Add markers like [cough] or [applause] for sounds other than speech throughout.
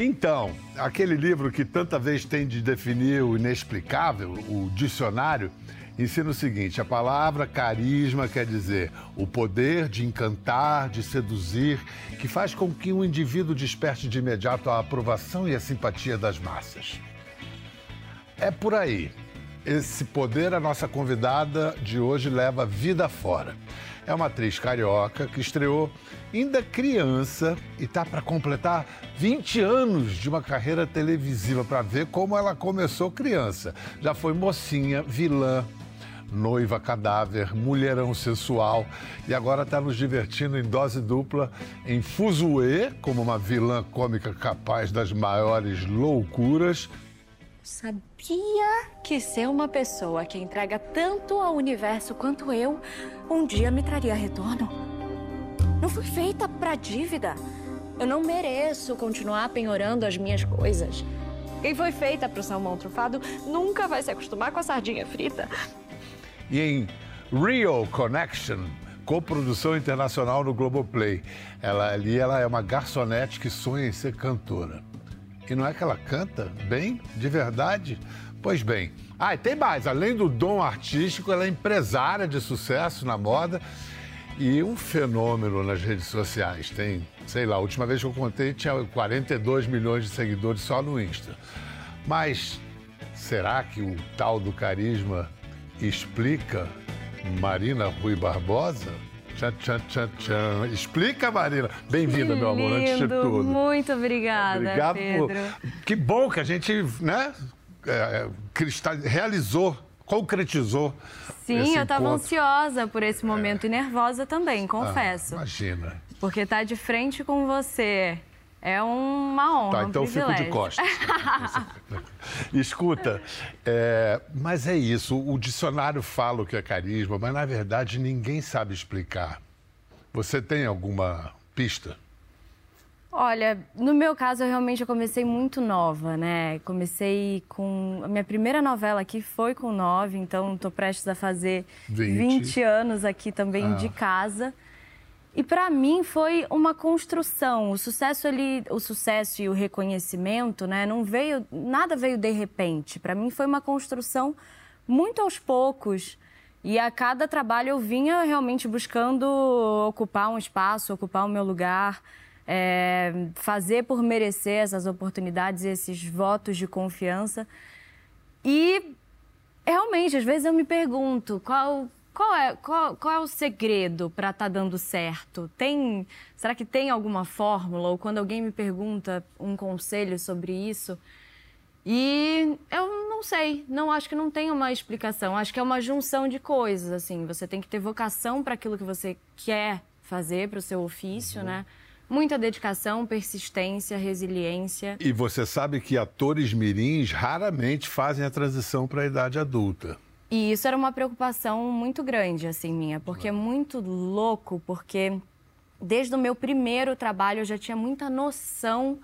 Então, aquele livro que tanta vez tem de definir o inexplicável, o dicionário, ensina o seguinte: a palavra carisma quer dizer o poder de encantar, de seduzir, que faz com que um indivíduo desperte de imediato a aprovação e a simpatia das massas. É por aí. Esse poder a nossa convidada de hoje leva vida fora. É uma atriz carioca que estreou ainda criança e está para completar 20 anos de uma carreira televisiva para ver como ela começou criança. Já foi mocinha, vilã, noiva cadáver, mulherão sensual e agora está nos divertindo em dose dupla em Fuzue, como uma vilã cômica capaz das maiores loucuras. Sabia que ser uma pessoa que entrega tanto ao universo quanto eu um dia me traria retorno? Não fui feita para dívida. Eu não mereço continuar penhorando as minhas coisas. Quem foi feita para o salmão trufado nunca vai se acostumar com a sardinha frita. E em Real Connection, coprodução internacional no Globoplay. Ela ali ela é uma garçonete que sonha em ser cantora. E não é que ela canta bem, de verdade? Pois bem. Ah, e tem mais. Além do dom artístico, ela é empresária de sucesso na moda e um fenômeno nas redes sociais. Tem, sei lá, a última vez que eu contei tinha 42 milhões de seguidores só no Insta. Mas será que o tal do carisma explica Marina Rui Barbosa? Tchan, tchan, tchan, tchan. Explica, Marina. Bem-vinda, meu amor, antes de tudo. Muito obrigada, Obrigado Pedro. por... Que bom que a gente, né, é, cristal... realizou, concretizou Sim, eu estava ansiosa por esse momento e nervosa também, confesso. Ah, imagina. Porque estar de frente com você é uma honra, Tá, então um eu fico de costas. [laughs] Escuta, é, mas é isso, o dicionário fala o que é carisma, mas na verdade ninguém sabe explicar. Você tem alguma pista? Olha, no meu caso, eu realmente comecei muito nova, né? Comecei com. A minha primeira novela aqui foi com nove, então estou prestes a fazer 20. 20, anos aqui também Ah. de casa. E para mim foi uma construção. O sucesso ali, o sucesso e o reconhecimento, né? Não veio, nada veio de repente. Para mim foi uma construção muito aos poucos. E a cada trabalho eu vinha realmente buscando ocupar um espaço, ocupar o meu lugar, é, fazer por merecer essas oportunidades esses votos de confiança. E realmente, às vezes eu me pergunto qual, qual, é, qual, qual é o segredo para estar dando certo? Tem, será que tem alguma fórmula? Ou quando alguém me pergunta um conselho sobre isso, e eu não sei, não acho que não tem uma explicação. Acho que é uma junção de coisas, assim. Você tem que ter vocação para aquilo que você quer fazer, para o seu ofício, né? Muita dedicação, persistência, resiliência. E você sabe que atores mirins raramente fazem a transição para a idade adulta. E isso era uma preocupação muito grande, assim, minha, porque é muito louco, porque desde o meu primeiro trabalho eu já tinha muita noção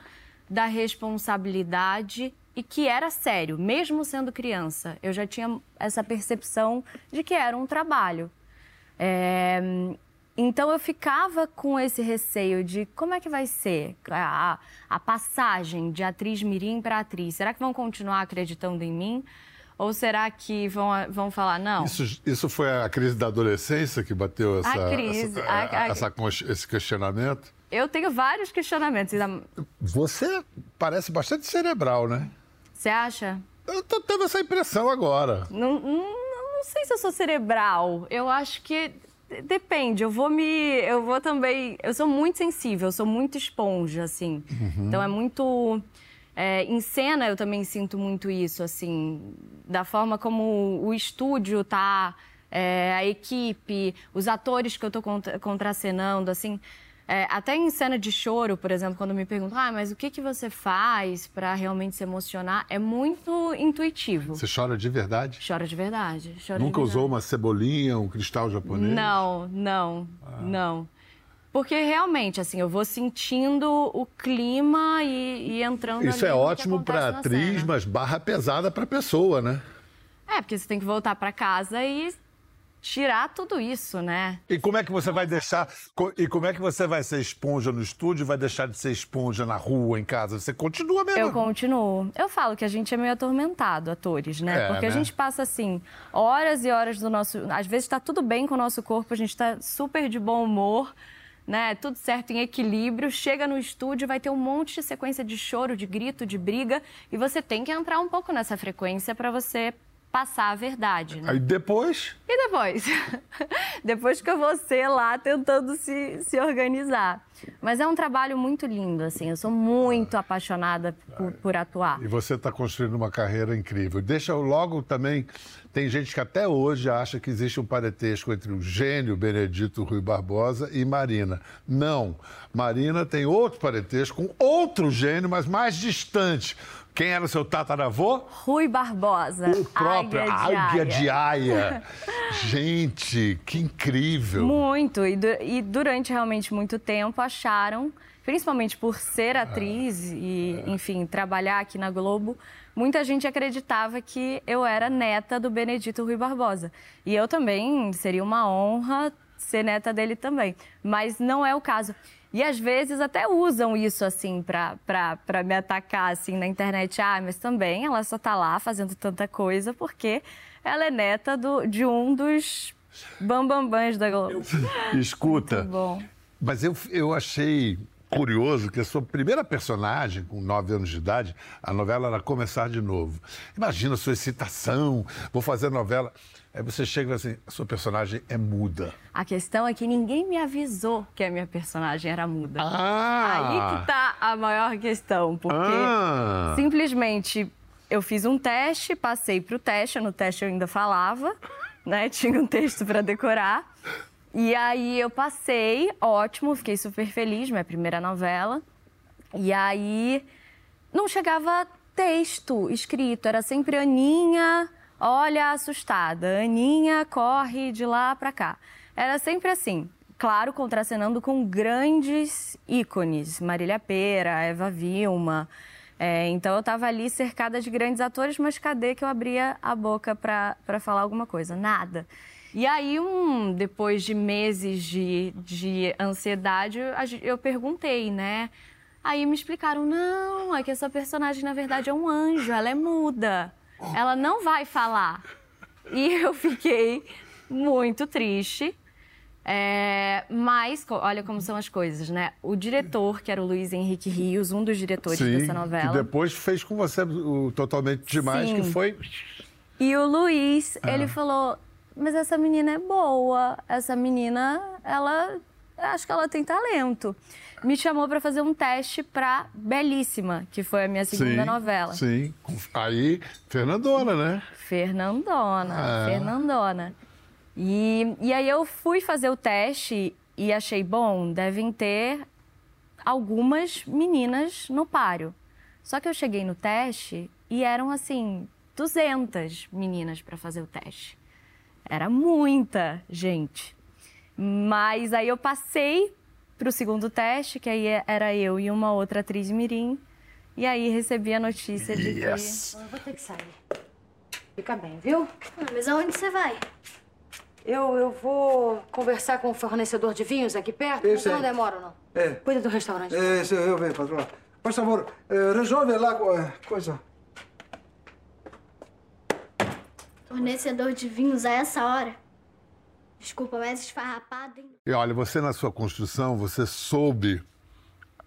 da responsabilidade e que era sério, mesmo sendo criança. Eu já tinha essa percepção de que era um trabalho. É, Então eu ficava com esse receio de como é que vai ser a, a passagem de atriz mirim para atriz. Será que vão continuar acreditando em mim? Ou será que vão, vão falar, não? Isso, isso foi a crise da adolescência que bateu essa, crise, essa- a- a- essa esse questionamento? Eu tenho vários questionamentos. Você parece bastante cerebral, né? Você acha? Eu tô tendo essa impressão agora. Não, não, não sei se eu sou cerebral. Eu acho que de- depende. Eu vou me, eu vou também. Eu sou muito sensível. Eu sou muito esponja, assim. Então é muito. É, em cena eu também sinto muito isso, assim, da forma como o estúdio tá, é, a equipe, os atores que eu tô contra, contracenando, assim. É, até em cena de choro, por exemplo, quando me perguntam, ah, mas o que, que você faz para realmente se emocionar? É muito intuitivo. Você chora de verdade? Chora de verdade. chora de Nunca verdade. usou uma cebolinha, um cristal japonês? Não, não, Ah. não. Porque realmente, assim, eu vou sentindo o clima e, e entrando Isso ali é ótimo para atriz, cena. mas barra pesada para pessoa, né? É, porque você tem que voltar para casa e tirar tudo isso, né? E como é que você vai deixar. E como é que você vai ser esponja no estúdio e vai deixar de ser esponja na rua, em casa? Você continua mesmo? Eu continuo. Eu falo que a gente é meio atormentado, atores, né? É, Porque né? a gente passa, assim, horas e horas do nosso. Às vezes tá tudo bem com o nosso corpo, a gente tá super de bom humor. Né, tudo certo em equilíbrio, chega no estúdio, vai ter um monte de sequência de choro, de grito, de briga, e você tem que entrar um pouco nessa frequência para você passar a verdade. Né? Aí depois? E depois? [laughs] depois que ser lá tentando se, se organizar. Mas é um trabalho muito lindo, assim. Eu sou muito apaixonada por, por atuar. E você está construindo uma carreira incrível. Deixa eu logo também. Tem gente que até hoje acha que existe um parentesco entre o gênio Benedito Rui Barbosa e Marina. Não. Marina tem outro parentesco com outro gênio, mas mais distante. Quem era o seu tataravô? Rui Barbosa. O próprio Águia de Aia. [laughs] Gente, que incrível. Muito. E, e, durante realmente muito tempo acharam, principalmente por ser atriz ah, e, é. enfim, trabalhar aqui na Globo, muita gente acreditava que eu era neta do Benedito Rui Barbosa. E eu também seria uma honra ser neta dele também. Mas não é o caso. E às vezes até usam isso assim para me atacar assim na internet. Ah, mas também ela só tá lá fazendo tanta coisa porque ela é neta do, de um dos bambambãs da Globo. [laughs] Escuta. bom. Mas eu, eu achei curioso que a sua primeira personagem, com nove anos de idade, a novela era Começar de Novo. Imagina a sua excitação, vou fazer novela. Aí você chega assim, a sua personagem é muda. A questão é que ninguém me avisou que a minha personagem era muda. Ah. Aí que tá a maior questão, porque ah. simplesmente eu fiz um teste, passei pro teste, no teste eu ainda falava, né? Tinha um texto para decorar. E aí eu passei, ótimo, fiquei super feliz, minha primeira novela. E aí não chegava texto escrito, era sempre Aninha olha assustada, Aninha corre de lá para cá. Era sempre assim, claro, contracenando com grandes ícones, Marília Pera, Eva Vilma. É, então eu estava ali cercada de grandes atores, mas cadê que eu abria a boca para falar alguma coisa? Nada. E aí, um, depois de meses de, de ansiedade, eu perguntei, né? Aí me explicaram, não, é que essa personagem, na verdade, é um anjo, ela é muda ela não vai falar. E [laughs] eu fiquei muito triste. É, mas, olha como são as coisas, né? O diretor, que era o Luiz Henrique Rios, um dos diretores Sim, dessa novela. Que depois fez com você o Totalmente Demais, Sim. que foi. E o Luiz, ah. ele falou: Mas essa menina é boa, essa menina, ela. Acho que ela tem talento me chamou para fazer um teste para Belíssima, que foi a minha segunda sim, novela. Sim. Aí, Fernandona, né? Fernandona, é. Fernandona. E, e aí eu fui fazer o teste e achei, bom, devem ter algumas meninas no páreo. Só que eu cheguei no teste e eram, assim, 200 meninas para fazer o teste. Era muita gente. Mas aí eu passei para o segundo teste, que aí era eu e uma outra atriz mirim. E aí recebi a notícia de yes. que... Eu vou ter que sair. Fica bem, viu? Ah, mas aonde você vai? Eu, eu vou conversar com o fornecedor de vinhos aqui perto. Isso não demora, não. É. Cuida do restaurante. É, isso eu venho, patroa. Por favor, eh, resolve lá eh, coisa. Fornecedor de vinhos a essa hora? Desculpa, mas esfarrapada, hein? E olha, você na sua construção, você soube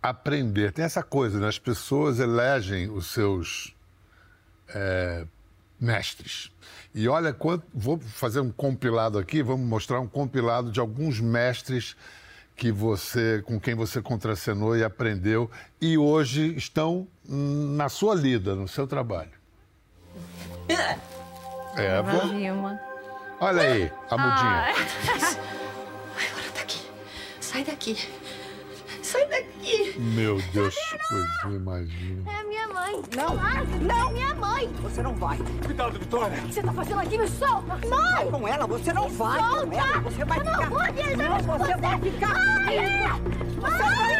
aprender. Tem essa coisa, né? As pessoas elegem os seus é, mestres. E olha, quanto, vou fazer um compilado aqui, vamos mostrar um compilado de alguns mestres que você, com quem você contracenou e aprendeu e hoje estão na sua lida, no seu trabalho. Eva. Vilma. Olha aí, a mudinha. [laughs] Ai, agora tá aqui. Sai daqui. Sai daqui. Meu Deus, coisa, imagina. É a minha mãe. Não, ah, não. Minha mãe. Você não vai. Cuidado, Vitória. O que você tá fazendo aqui? Me solta. Mãe. Vai com ela, você não vai solta. com ela. Você vai eu ficar... Não, vou não, você, você vai ficar Ai. Você não vai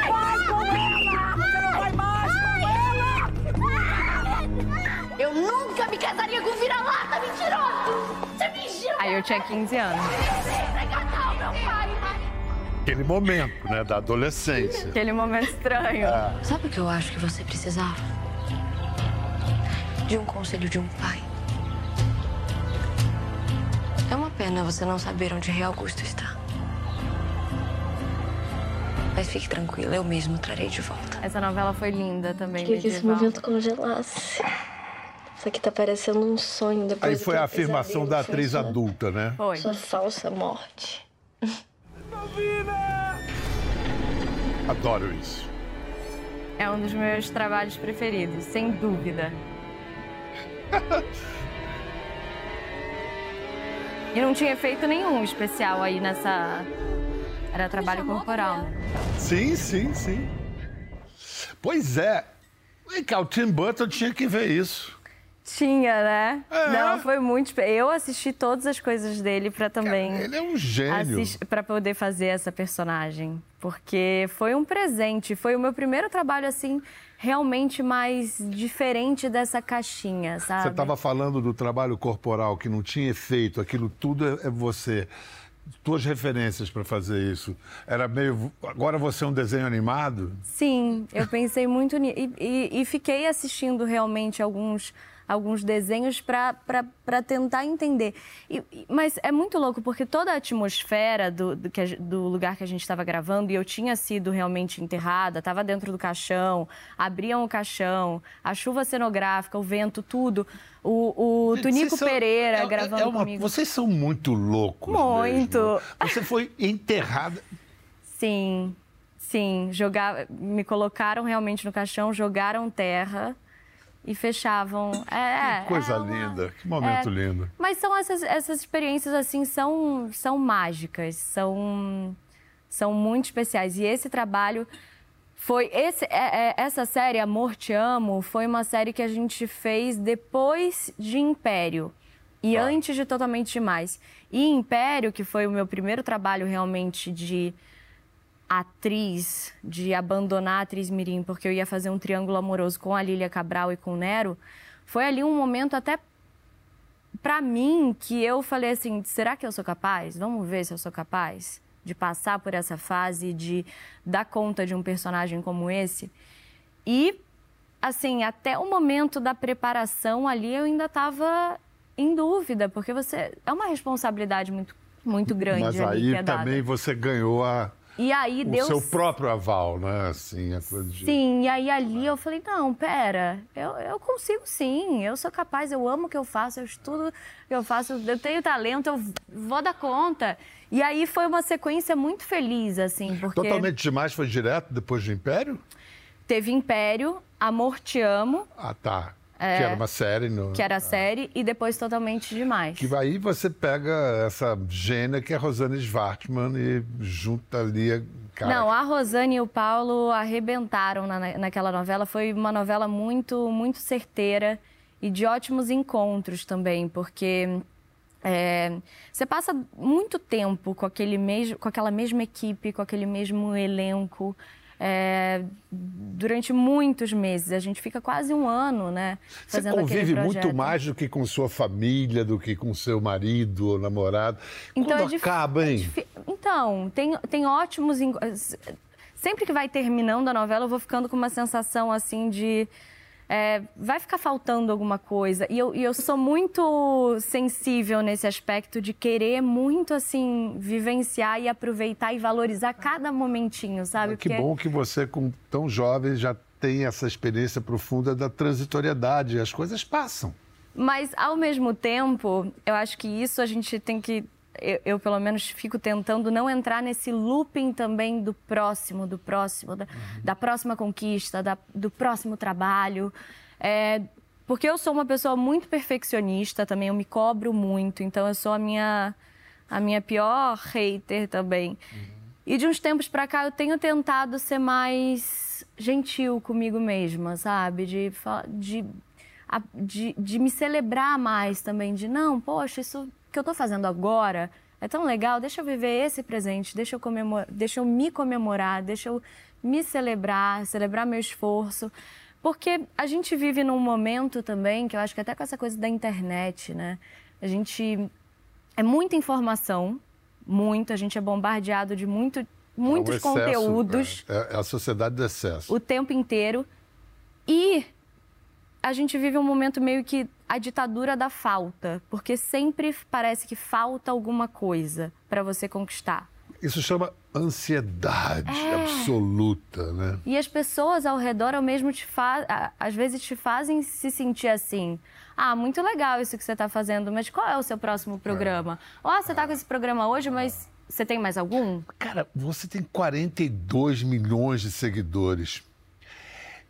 vira-lata, mentiroso. Você me Aí eu tinha 15 anos. Aquele momento, né, da adolescência. Aquele momento estranho. Sabe o que eu acho que você precisava? De um conselho de um pai. É uma pena você não saber onde Rei Augusto está. Mas fique tranquila, eu mesmo trarei de volta. Essa novela foi linda também, Queria que esse momento congelasse. Isso aqui tá parecendo um sonho depois Aí foi a afirmação da atriz sua- adulta, né? Foi. Sua falsa morte. [laughs] Adoro isso. É um dos meus trabalhos preferidos, sem dúvida. [laughs] E não tinha efeito nenhum especial aí nessa. Era trabalho corporal, né? Sim, sim, sim. Pois é. Vem cá, o Tim Burton tinha que ver isso. Tinha, né? É. Não, foi muito. Eu assisti todas as coisas dele pra também. Ele é um gênio. para poder fazer essa personagem, porque foi um presente, foi o meu primeiro trabalho assim realmente mais diferente dessa caixinha, sabe? Você estava falando do trabalho corporal que não tinha efeito, aquilo tudo é, é você. Tuas referências para fazer isso. Era meio. Agora você é um desenho animado? Sim, eu pensei muito nisso e, e- e fiquei assistindo realmente alguns alguns desenhos para tentar entender. E- mas é muito louco, porque toda a atmosfera do, do, do lugar que a gente estava gravando, e eu tinha sido realmente enterrada, estava dentro do caixão, abriam o caixão, a chuva cenográfica, o vento, tudo. O, o Tunico são- Pereira é- é- gravando é uma- comigo. Vocês são muito loucos. Muito. mesmo. Você foi enterrada. Sim, sim. Jogar, me colocaram realmente no caixão, jogaram terra e fechavam. É, Que coisa é uma- linda. Que momento é. lindo. Mas são essas, essas experiências assim são são mágicas, são são muito especiais. E esse trabalho foi esse é- é- essa série Amor Te Amo foi uma série que a gente fez depois de Império e antes de Totalmente Demais. E Império, que foi o meu primeiro trabalho realmente de atriz, de abandonar a atriz Mirim, porque eu ia fazer um triângulo amoroso com a Lília Cabral e com o Nero, foi ali um momento até pra mim que eu falei assim, será que eu sou capaz? Vamos ver se eu sou capaz de passar por essa fase de dar conta de um personagem como esse. E assim, até o momento da preparação ali eu ainda estava em dúvida, porque você é uma responsabilidade muito muito grande Mas aí é dada. também você ganhou a, E aí o deu seu próprio aval, né? Assim, a coisa de... Sim, e aí ali eu falei, não, pera, eu, eu consigo sim, eu sou capaz, eu amo o que eu faço, eu estudo o que eu faço, eu tenho talento, eu vou dar conta. E aí foi uma sequência muito feliz, assim, porque Totalmente demais foi direto depois do Império? teve Império, Amor Te Amo, Ah, tá. Que era uma série. No... É. que era a série, e depois Totalmente Demais. Que aí você pega essa gênia que é a Rosane Schwartzman e junta ali a cara. Não, a Rosane e o Paulo arrebentaram na, naquela novela. Foi uma novela muito, muito certeira e de ótimos encontros também, porque é, você passa muito tempo com, aquele mesmo, com aquela mesma equipe, com aquele mesmo elenco. É, durante muitos meses, a gente fica quase um ano, né? Você Fazendo aquele convive muito mais do que com sua família, do que com seu marido ou namorado. Então Quando é dif- acaba, é hein? difi- Então, tem, tem ótimos. Sempre que vai terminando a novela, eu vou ficando com uma sensação assim de. É, vai ficar faltando alguma coisa. E eu, e eu sou muito sensível nesse aspecto de querer muito, assim, vivenciar e aproveitar e valorizar cada momentinho, sabe? Que Porque- bom que você, com tão jovem, já tem essa experiência profunda da transitoriedade. As coisas passam. Mas, ao mesmo tempo, eu acho que isso a gente tem que. Eu, eu, pelo menos, fico tentando não entrar nesse looping também do próximo, do próximo, da, da próxima conquista, da- do próximo trabalho. É, porque eu sou uma pessoa muito perfeccionista também, eu me cobro muito, então eu sou a minha, a minha pior hater também. E de uns tempos pra cá eu tenho tentado ser mais gentil comigo mesma, sabe? De, de, de, de me celebrar mais também, de não, poxa, isso que eu tô fazendo agora é tão legal, deixa eu viver esse presente, deixa eu, comemor, deixa eu me comemorar, deixa eu me celebrar, celebrar meu esforço. Porque a gente vive num momento também, que eu acho que até com essa coisa da internet, né? A gente é muita informação, muito. A gente é bombardeado de muito, muitos É um excesso, conteúdos É, é a sociedade do excesso. o tempo inteiro. E a gente vive um momento meio que a ditadura da falta, porque sempre parece que falta alguma coisa para você conquistar. Isso chama ansiedade É. absoluta, né? E as pessoas ao redor ao mesmo te fa... às vezes te fazem se sentir assim. Ah, muito legal isso que você está fazendo, mas qual é o seu próximo programa? Ó, você está com esse programa hoje, mas você tem mais algum? Cara, você tem 42 milhões de seguidores.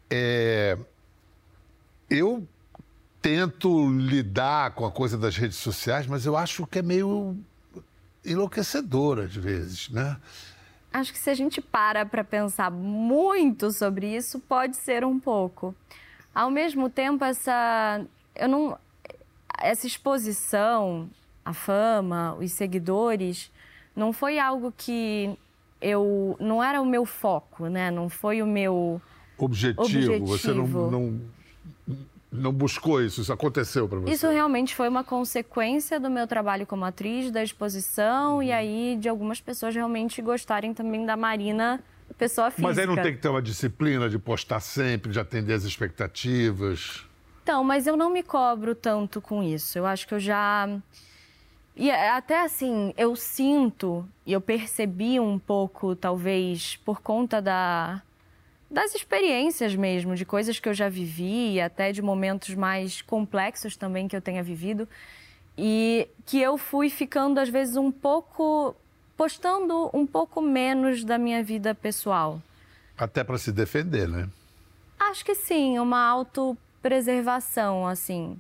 É, Eu tento lidar com a coisa das redes sociais, mas eu acho que é meio enlouquecedor às vezes, né? Acho que se a gente para para pensar muito sobre isso, pode ser um pouco. Ao mesmo tempo, essa eu não essa exposição, a fama, os seguidores, não foi algo que eu não era o meu foco, né? Não foi o meu Objetivo, você não, Objetivo. não, não buscou isso, isso aconteceu para você. Isso realmente foi uma consequência do meu trabalho como atriz, da exposição Uhum. e aí de algumas pessoas realmente gostarem também da Marina, pessoa física. Mas aí não tem que ter uma disciplina de postar sempre, de atender as expectativas. Então, mas eu não me cobro tanto com isso. Eu acho que eu já. E é- até assim, eu sinto e eu percebi um pouco, talvez, por conta da... das experiências mesmo, de coisas que eu já vivi, e até de momentos mais complexos também que eu tenha vivido, e que eu fui ficando, às vezes, um pouco. postando um pouco menos da minha vida pessoal. Até para se defender, né? Acho que sim, uma autopreservação, assim.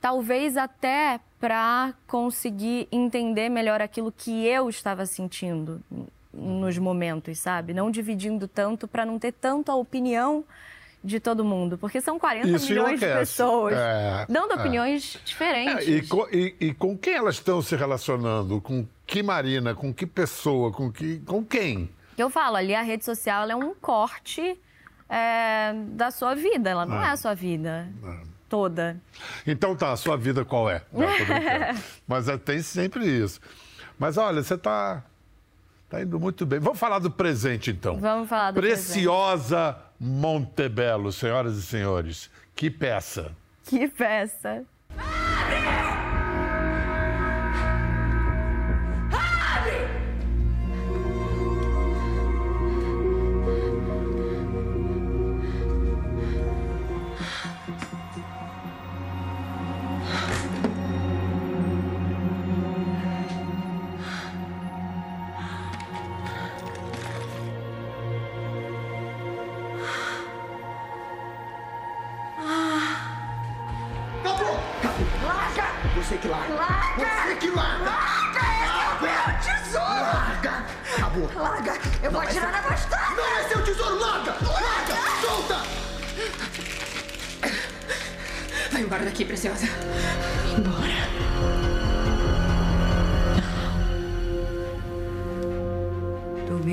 Talvez até para conseguir entender melhor aquilo que eu estava sentindo nos momentos, sabe? Não dividindo tanto para não ter tanto a opinião de todo mundo, porque são 40 Isso milhões de pessoas É, dando é. opiniões É, diferentes. e, co- e- e com quem elas estão se relacionando? Com que Marina? Com que pessoa? Com, que, com quem? Eu falo, ali a rede social é um corte é, da sua vida, ela não é a sua vida toda. Então tá, a sua vida qual é? Não. [laughs] Mas é, tem sempre isso. Mas olha, você tá, tá indo muito bem. Vamos falar do presente, então. Vamos falar do Preciosa Montebello, senhoras e senhores. Que peça. Que peça.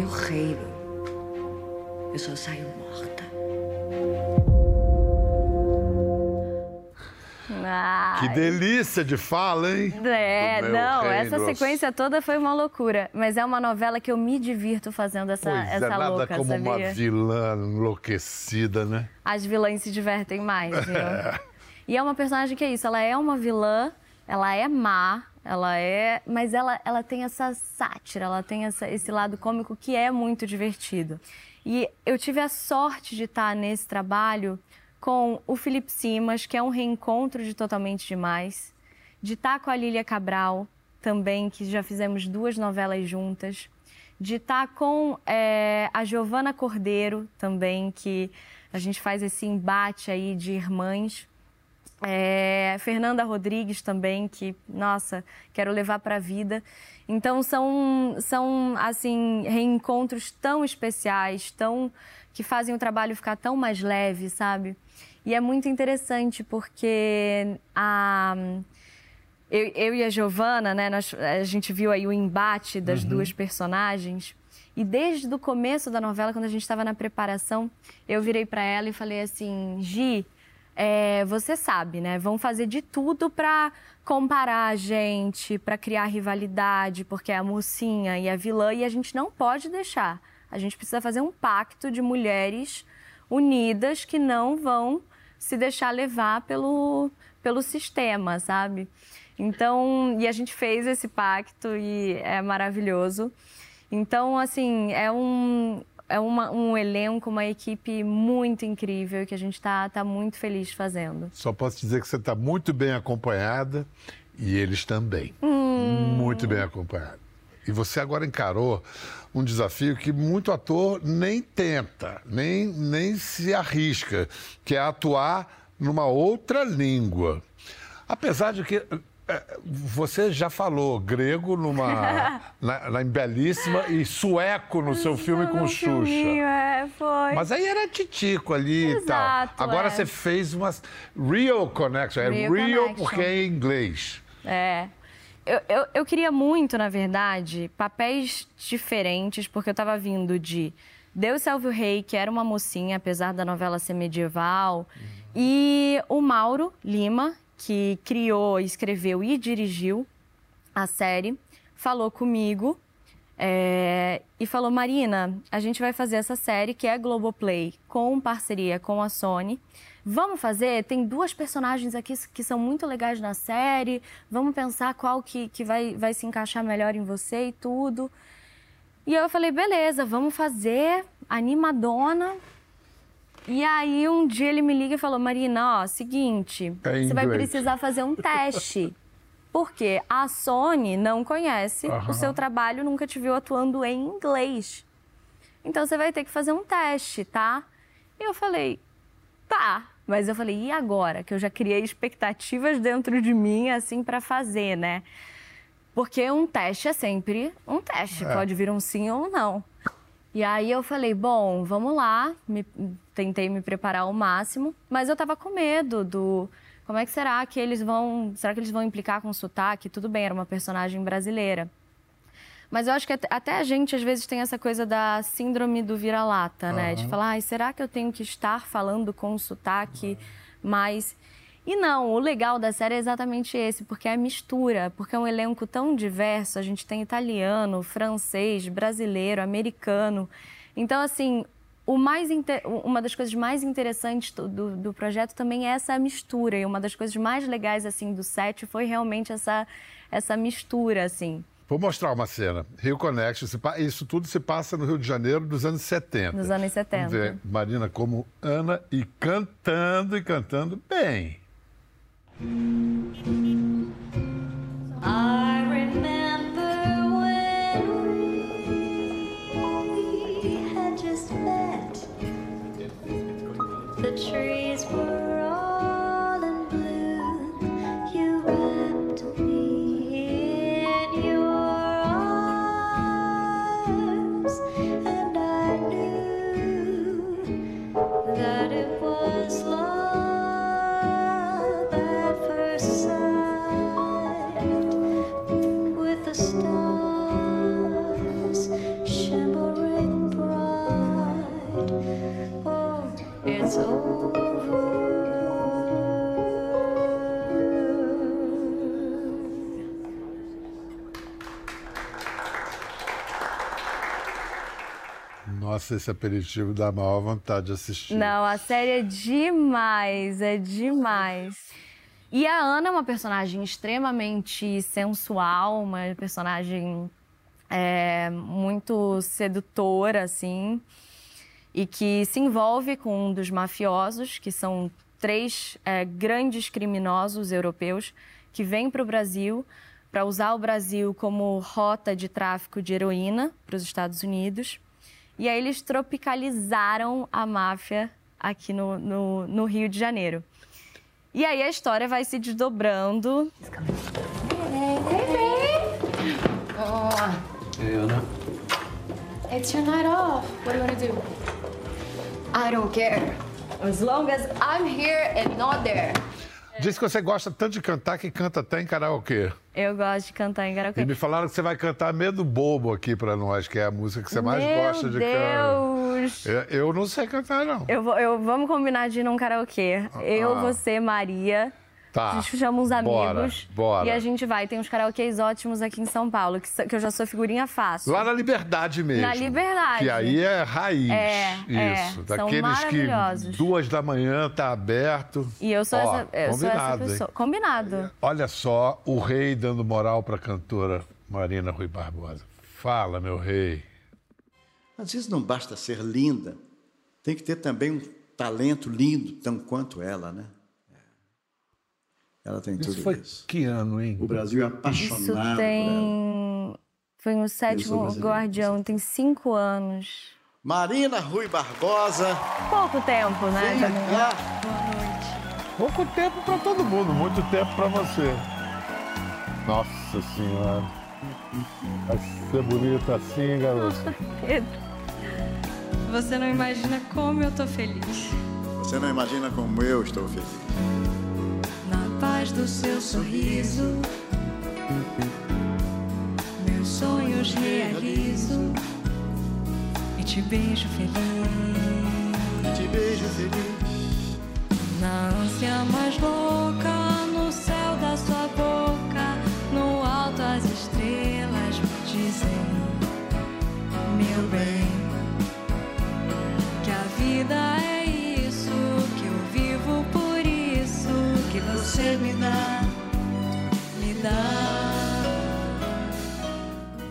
Meu reino, eu só saio morta. Ah, Que delícia de fala, hein? É, não, reino. essa sequência toda foi uma loucura. Mas é uma novela que eu me divirto fazendo essa, Pois essa é, nada louca, como sabia? uma vilã enlouquecida, né? As vilãs se divertem mais, viu? [laughs] e é uma personagem que é isso, ela é uma vilã, ela é má, ela é. Mas ela, ela tem essa sátira, ela tem essa- esse lado cômico que é muito divertido. E eu tive a sorte de estar nesse trabalho com o Felipe Simas, que é um reencontro de Totalmente Demais, de estar com a Lília Cabral, também, que já fizemos duas novelas juntas, de estar com eh, a Giovana Cordeiro, também, que a gente faz esse embate aí de irmãs. É, Fernanda Rodrigues também, que, nossa, quero levar para a vida. Então, são, são, assim, reencontros tão especiais, tão que fazem o trabalho ficar tão mais leve, sabe? E é muito interessante porque a, eu, eu e a Giovana, né, nós, a gente viu aí o embate das duas personagens. E desde o começo da novela, quando a gente estava na preparação, eu virei para ela e falei assim: Gi, é, você sabe, né? Vão fazer de tudo para comparar a gente, para criar rivalidade, porque é a mocinha e a vilã, e a gente não pode deixar. A gente precisa fazer um pacto de mulheres unidas que não vão se deixar levar pelo, pelo sistema, sabe? Então, e a gente fez esse pacto e é maravilhoso. Então, assim, é um, é uma, um elenco, uma equipe muito incrível que a gente está tá muito feliz fazendo. Só posso dizer que você está muito bem acompanhada e eles também. Hum. Muito bem acompanhados. E você agora encarou um desafio que muito ator nem tenta, nem, nem se arrisca, que é atuar numa outra língua. Apesar de que você já falou grego numa [laughs] na, na belíssima e sueco no seu filme com Xuxa. É, foi. Mas aí era titico ali Exato, e tal. Agora é. você fez umas real connection. É real, real connection. porque é em inglês. É. Eu, eu, eu, queria muito, na verdade, papéis diferentes, porque eu estava vindo de Deus Salve o Rei, que era uma mocinha, apesar da novela ser medieval, uhum. e o Mauro Lima, que criou, escreveu e dirigiu a série, falou comigo é, e falou: Marina, a gente vai fazer essa série que é Globoplay, com parceria com a Sony. Vamos fazer? Tem duas personagens aqui que são muito legais na série. Vamos pensar qual que, que vai, vai se encaixar melhor em você e tudo. E eu falei: beleza, vamos fazer. Animadona, e aí um dia ele me liga e falou: Marina, ó, seguinte, é você vai precisar fazer um teste. Porque a Sony não conhece o seu trabalho, nunca te viu atuando em inglês. Então você vai ter que fazer um teste, tá? E eu falei, tá. Mas eu falei, e agora? Que eu já criei expectativas dentro de mim, assim, para fazer, né? Porque um teste é sempre um teste, é. pode vir um sim ou um não. E aí eu falei, bom, vamos lá. Me, tentei me preparar ao máximo, mas eu tava com medo do como é que será que eles vão, será que eles vão implicar com sotaque? Tudo bem, era uma personagem brasileira. Mas eu acho que até a gente às vezes tem essa coisa da síndrome do vira-lata, né? Uhum. De falar, será que eu tenho que estar falando com sotaque uhum. mais e não, o legal da série é exatamente esse, porque é a mistura, porque é um elenco tão diverso. A gente tem italiano, francês, brasileiro, americano. Então, assim, o mais uma das coisas mais interessantes do, do, projeto também é essa mistura. E uma das coisas mais legais, assim, do set foi realmente essa, essa mistura, assim. Vou mostrar uma cena. Rio Connection, isso tudo se passa no Rio de Janeiro dos anos 70. Nos anos 70. Vamos ver Marina como Ana e cantando e cantando bem. I Nossa, esse aperitivo dá maior vontade de assistir. Não, a série é demais, é demais. E a Ana é uma personagem extremamente sensual, uma personagem é, muito sedutora, assim, e que se envolve com um dos mafiosos, que são três é, grandes criminosos europeus que vêm para o Brasil para usar o Brasil como rota de tráfico de heroína para os Estados Unidos. E aí eles tropicalizaram a máfia aqui no, no, no Rio de Janeiro. E aí a história vai se desdobrando. Hey, baby! Oh. Hey, Anna. It's your night off. What do you want to do? I don't care. As long as I'm here and not there. Diz que você gosta tanto de cantar que canta até em karaokê. Eu gosto de cantar em karaokê. E me falaram que você vai cantar Medo Bobo aqui pra nós, que é a música que você mais Meu gosta de cantar. Deus! Eu, eu não sei cantar, não. Eu vou, eu, vamos combinar de ir num karaokê. Eu, Ah. você, Maria. Tá. A gente chama uns Bora, amigos. bora. E a gente vai. Tem uns karaokês ótimos aqui em São Paulo, que, que eu já sou figurinha fácil. Lá na Liberdade mesmo. Na Liberdade. Que aí é raiz. É, é. Isso. São Daqueles que maravilhosos. duas da manhã tá aberto. E eu sou, Ó, essa, eu sou essa combinado, hein? pessoa. Combinado. Olha só, o rei dando moral pra cantora Marina Rui Barbosa. Fala, meu rei. Às vezes não basta ser linda, tem que ter também um talento lindo, tão quanto ela, né? Ela tem tudo Isso foi isso. que ano, hein? O Brasil é Isso apaixonado por ela. tem. Foi no sétimo Guardião, tem cinco anos. Marina Rui Barbosa, Pouco tempo, né? vem também. cá. Pouco tempo pra todo mundo, muito tempo pra você. Nossa senhora. Vai ser bonita assim, garota. Pedro, Você não imagina como eu tô feliz. Você não imagina como eu estou feliz. Paz do seu sorriso, meus sonhos realizo e te beijo feliz. Te beijo feliz. Na ânsia mais louca,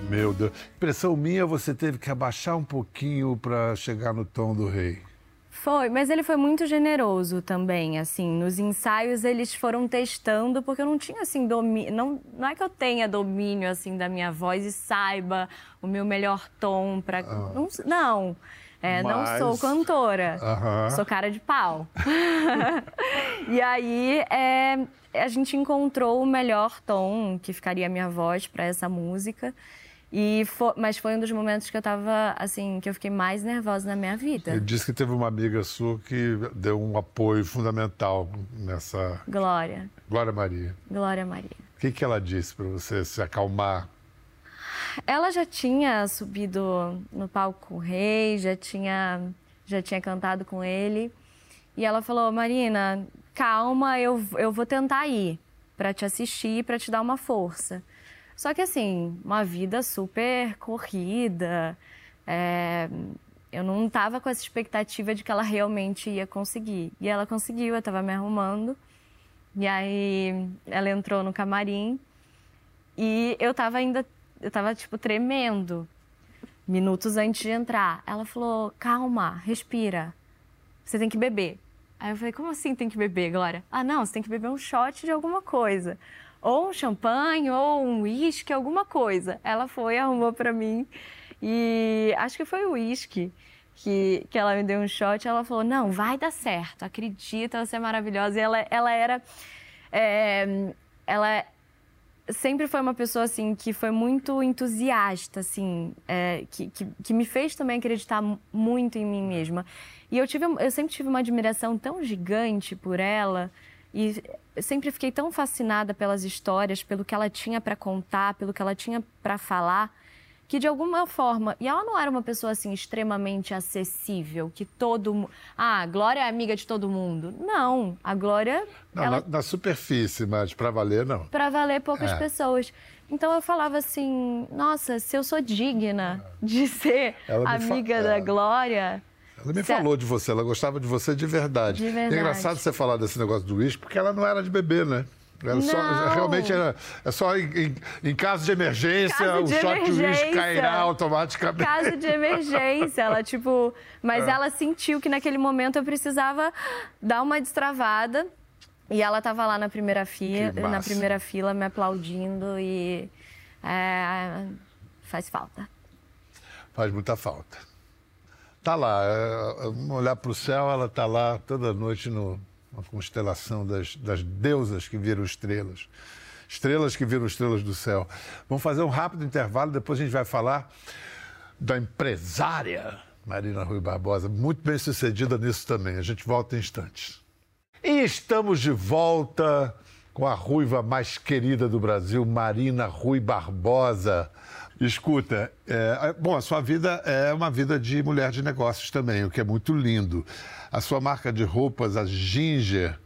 Meu Deus. Impressão minha, você teve que abaixar um pouquinho pra chegar no tom do rei. Foi, mas ele foi muito generoso também, assim, nos ensaios eles foram testando, porque eu não tinha, assim, domínio, não, não é que eu tenha domínio, assim, da minha voz e saiba o meu melhor tom pra... Não, não, é, não Mas- sou cantora, sou cara de pau. [laughs] e aí, é, a gente encontrou o melhor tom que ficaria a minha voz pra essa música, e mas foi um dos momentos que eu tava, assim, que eu fiquei mais nervosa na minha vida. Ele disse que teve uma amiga sua que deu um apoio fundamental nessa. Glória, Glória Maria. Glória Maria. O que, que ela disse pra você se acalmar? Ela já tinha subido no palco com o rei, já tinha, já tinha cantado com ele. E ela falou: Marina, calma, eu, eu vou tentar ir para te assistir, para te dar uma força. Só que assim, uma vida super corrida. é, eu não estava com essa expectativa de que ela realmente ia conseguir. E ela conseguiu, eu estava me arrumando. E aí ela entrou no camarim e eu tava ainda, eu tava tipo tremendo, minutos antes de entrar. Ela falou: calma, respira, você tem que beber. Aí eu falei: como assim tem que beber, Glória? Ah, não, você tem que beber um shot de alguma coisa. Ou um champanhe, ou um uísque, alguma coisa. Ela foi, arrumou pra mim e acho que foi o uísque. Que, que ela me deu um shot, ela falou: Não, vai dar certo, acredita, você é maravilhosa. E ela, ela era. é, ela sempre foi uma pessoa assim que foi muito entusiasta assim é, que, que, que me fez também acreditar mu- muito em mim mesma. E eu tive eu sempre tive uma admiração tão gigante por ela e sempre fiquei tão fascinada pelas histórias pelo que ela tinha para contar pelo que ela tinha para falar que de alguma forma e ela não era uma pessoa assim extremamente acessível que todo ah a Glória é amiga de todo mundo não a Glória Não, ela na, na superfície, mas pra valer, não. para valer poucas É. pessoas. Então eu falava assim, nossa, se eu sou digna de ser amiga é. da Glória. Ela me a- falou de você, ela gostava de você de verdade. De verdade. É engraçado você falar desse negócio do uísque, porque ela não era de beber, né? Era só, realmente era é só em, em- em caso de emergência, Caso o de uísque emergência. cairá automaticamente. Caso de emergência, ela tipo, mas É. ela sentiu que naquele momento eu precisava dar uma destravada. E ela tava lá na primeira fila, na primeira fila me aplaudindo e é, faz falta. Faz muita falta. Tá lá, é, olhar para o céu, ela tá lá toda noite no, uma constelação das, das deusas que viram estrelas. Estrelas que viram estrelas do céu. Vamos fazer um rápido intervalo, depois a gente vai falar da empresária Marina Rui Barbosa, muito bem sucedida nisso também. A gente volta em instantes. E estamos de volta com a ruiva mais querida do Brasil, Marina Rui Barbosa. Escuta, é, bom, a sua vida é uma vida de mulher de negócios também, o que é muito lindo. A sua marca de roupas, a Ginger,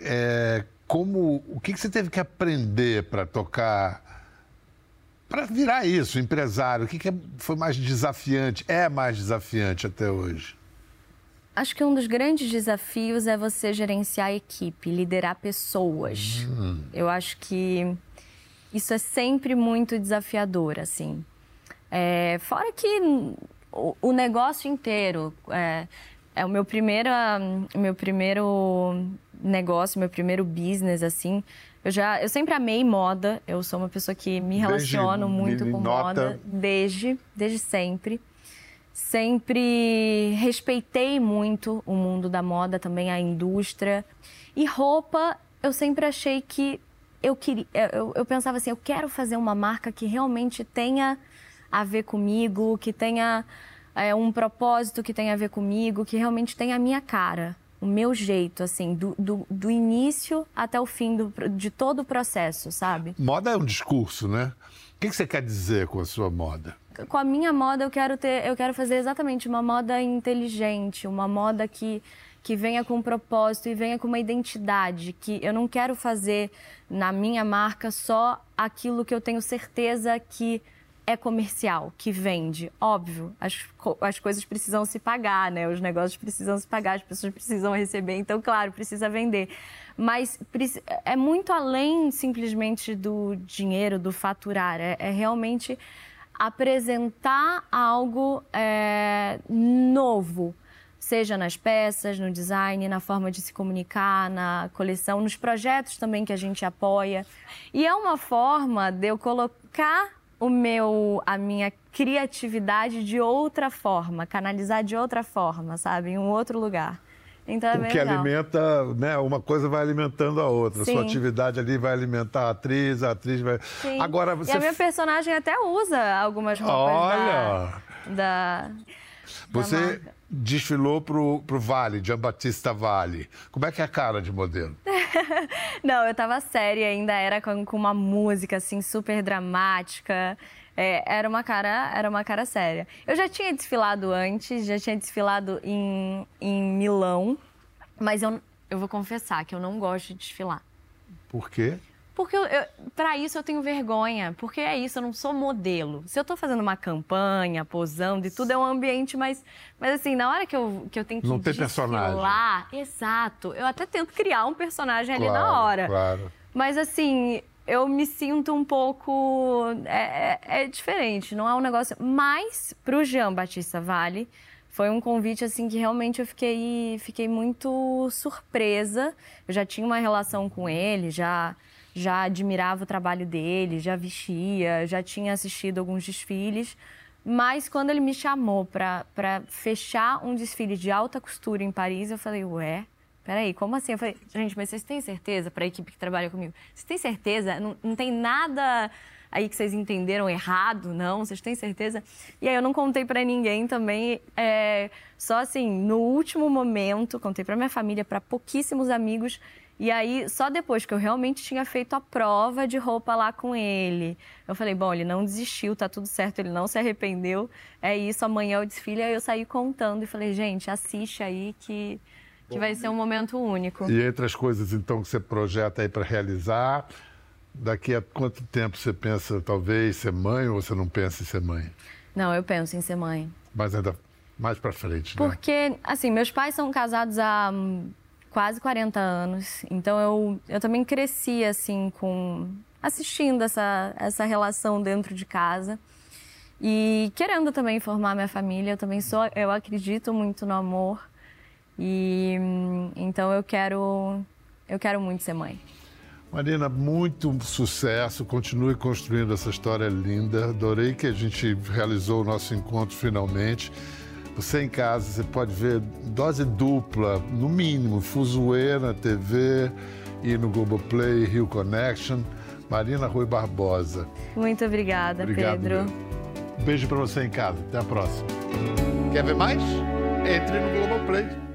é, como, o que, que você teve que aprender para tocar, para virar isso, empresário? O que, que é- foi mais desafiante, é mais desafiante até hoje? Acho que um dos grandes desafios é você gerenciar a equipe, liderar pessoas. Eu acho que isso é sempre muito desafiador, assim. É, fora que o, o negócio inteiro é, é o meu primeiro, meu primeiro negócio, meu primeiro business, assim. Eu já, eu sempre amei moda. Eu sou uma pessoa que me Desde relaciono muito com meninota. moda desde, desde sempre. Sempre respeitei muito o mundo da moda, também a indústria. E roupa, eu sempre achei que eu queria. Eu, eu pensava assim, eu quero fazer uma marca que realmente tenha a ver comigo, que tenha é, um propósito que tenha a ver comigo, que realmente tenha a minha cara, o meu jeito, assim, do, do, do início até o fim do, de todo o processo, sabe? Moda é um discurso, né? O que, que você quer dizer com a sua moda? com a minha moda eu quero ter, eu quero fazer exatamente uma moda inteligente, uma moda que que venha com um propósito e venha com uma identidade, que eu não quero fazer na minha marca só aquilo que eu tenho certeza que é comercial, que vende. Óbvio, as, as coisas precisam se pagar, né? Os negócios precisam se pagar, as pessoas precisam receber, então, claro, precisa vender. Mas é muito além simplesmente do dinheiro, do faturar. É, é realmente apresentar algo é, novo, seja nas peças, no design, na forma de se comunicar, na coleção, nos projetos também que a gente apoia. E é uma forma de eu colocar o meu, a minha criatividade de outra forma, canalizar de outra forma, sabe, em um outro lugar. Então é O que legal. alimenta, né? Uma coisa vai alimentando a outra. Sim. Sua atividade ali vai alimentar a atriz, a atriz vai. Sim. Agora você. E a minha personagem até usa algumas roupas Olha! da, da Você desfilou pro, pro Vale, Jean Batista Vale. Como é que é a cara de modelo? [laughs] Não, eu tava séria ainda, era com, com uma música assim super dramática. É, era uma cara, era uma cara séria. Eu já tinha desfilado antes, já tinha desfilado em, em Milão, mas eu, eu vou confessar que eu não gosto de desfilar. Por quê? Porque para isso eu tenho vergonha, porque é isso, eu não sou modelo. Se eu tô fazendo uma campanha, posando e tudo, é um ambiente mais. Mas assim, na hora que eu, que eu tenho que Não tem personagem. exato. Eu até tento criar um personagem ali na Claro, hora. Claro. Mas assim, eu me sinto um pouco. É, é- é diferente, não é um negócio. Mas, pro Jean Batista Vale, foi um convite assim que realmente eu fiquei, fiquei muito surpresa. Eu já tinha uma relação com ele, já, já admirava o trabalho dele, já vestia, já tinha assistido alguns desfiles. Mas quando ele me chamou para fechar um desfile de alta costura em Paris, eu falei, ué, peraí, como assim? Eu falei, gente, mas vocês têm certeza, para a equipe que trabalha comigo, vocês têm certeza? Não, não tem nada aí que vocês entenderam errado, não? Vocês têm certeza? E aí eu não contei para ninguém também, é, só assim, no último momento, contei para minha família, para pouquíssimos amigos, e aí, só depois que eu realmente tinha feito a prova de roupa lá com ele, eu falei, bom, ele não desistiu, tá tudo certo, ele não se arrependeu, é isso, amanhã é o desfile. Aí eu saí contando e falei, gente, assiste aí que, que vai ser um momento único. E entre as coisas, então, que você projeta aí para realizar, daqui a quanto tempo você pensa, talvez, ser mãe ou você não pensa em ser mãe? Não, eu penso em ser mãe. Mas ainda mais para frente, né? Porque, assim, meus pais são casados há hum, quase 40 anos. Então eu, eu também cresci, assim, com. assistindo essa, essa relação dentro de casa. E querendo também formar minha família. Eu também sou. Eu acredito muito no amor. E então eu quero. Eu quero muito ser mãe. Marina, muito sucesso. Continue construindo essa história linda. Adorei que a gente realizou o nosso encontro finalmente. Você em casa, você pode ver dose dupla, no mínimo, Fuzuê na TV e no Globoplay, Rio Connection. Marina Rui Barbosa. Muito obrigada, Obrigado, Pedro. meu. Beijo para você em casa. Até a próxima. Quer ver mais? Entre no Globoplay.